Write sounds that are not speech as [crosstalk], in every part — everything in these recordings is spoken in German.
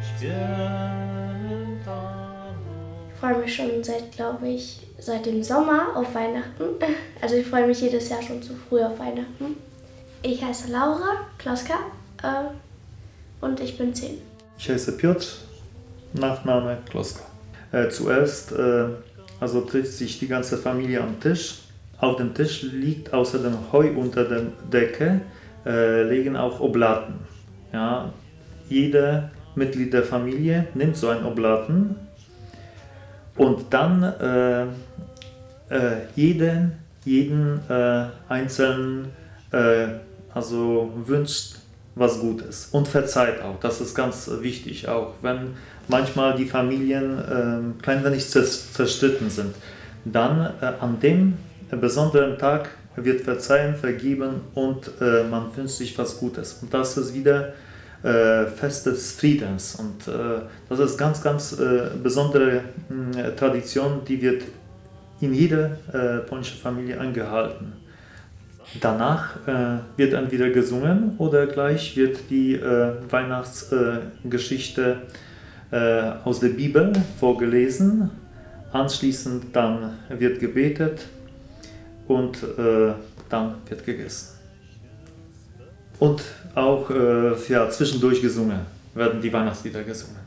Ich freue mich schon seit, glaube ich, seit dem Sommer auf Weihnachten. [laughs] Also ich freue mich jedes Jahr schon zu früh auf Weihnachten. Ich heiße Laura Kloska äh, und ich bin 10. Ich heiße Piotr, Nachname Kloska. Äh, zuerst äh, also trifft sich die ganze Familie am Tisch. Auf dem Tisch liegt außerdem Heu unter der Decke äh, liegen auch Oblaten. Ja, jede Mitglied der Familie nimmt so einen Oblaten und dann äh, äh, jeden, jeden äh, einzelnen äh, also wünscht was Gutes und verzeiht auch. Das ist ganz wichtig, auch wenn manchmal die Familien äh, klein wenig zerstritten sind. Dann äh, an dem besonderen Tag wird Verzeihen vergeben und äh, man wünscht sich was Gutes. Und das ist wieder äh, Fest des Friedens. Und äh, das ist ganz, ganz äh, besondere äh, Tradition, die wird in jeder äh, polnischen Familie eingehalten. Danach äh, wird entweder gesungen oder gleich wird die Weihnachtsgeschichte aus der Bibel vorgelesen. Anschließend dann wird gebetet und dann wird gegessen. Und auch äh, ja, zwischendurch gesungen, werden die Weihnachtslieder gesungen.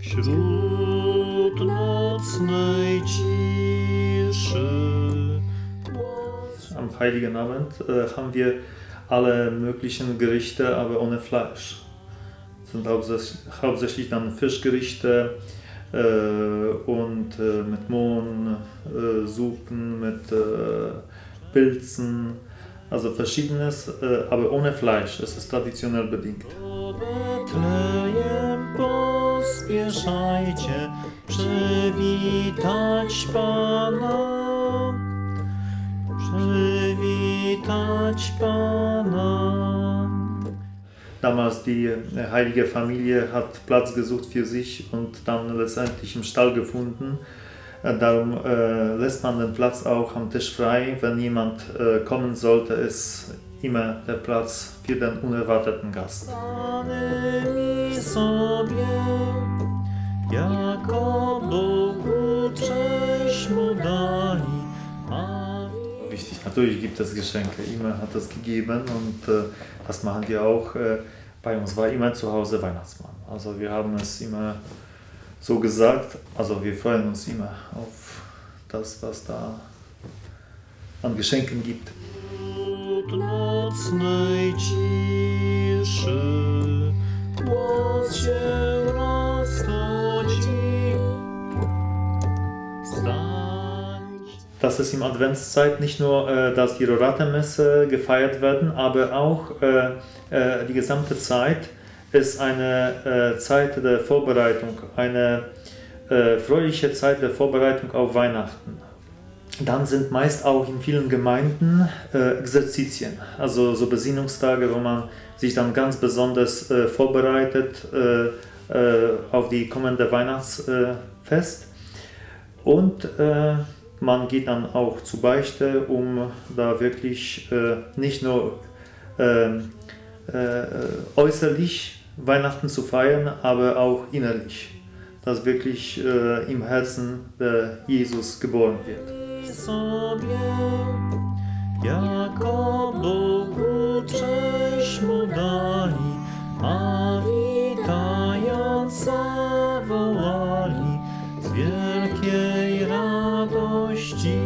Wśród nocnej ciszy. Am Heiligen Abend äh, haben wir alle möglichen Gerichte, aber ohne Fleisch. Das sind hauptsächlich, dann Fischgerichte äh, und äh, mit Mohn, äh, Suppen, mit äh, Pilzen, also verschiedenes, äh, aber ohne Fleisch. Es ist traditionell bedingt. pospieszajcie przywitać Pana, przywitać Pana. Damals die äh, heilige Familie hat Platz gesucht für sich und dann letztendlich im Stall gefunden. Äh, darum äh, lässt man den Platz auch am Tisch frei. Wenn jemand äh, kommen sollte, ist immer der Platz für den unerwarteten Gast. Wichtig, natürlich gibt es Geschenke, immer hat es gegeben und äh, das machen wir auch. Äh, bei uns war immer zu Hause Weihnachtsmann. Also wir haben es immer so gesagt, also wir freuen uns immer auf das, was da an Geschenken gibt. dass es im Adventszeit nicht nur, äh, dass die Rorate-Messe gefeiert werden, aber auch äh, äh, die gesamte Zeit ist eine äh, Zeit der Vorbereitung, eine äh, fröhliche Zeit der Vorbereitung auf Weihnachten. Dann sind meist auch in vielen Gemeinden äh, Exerzitien, also so Besinnungstage, wo man sich dann ganz besonders äh, vorbereitet äh, äh, auf die kommende Weihnachtsfest. Und man geht dann auch zu Beichte, um da wirklich nicht nur ähm, äußerlich Weihnachten zu feiern, aber auch innerlich, dass wirklich äh, im Herzen der Jesus geboren wird. Jako Bogu cześć mu dali, zawołali z wielkiej radości.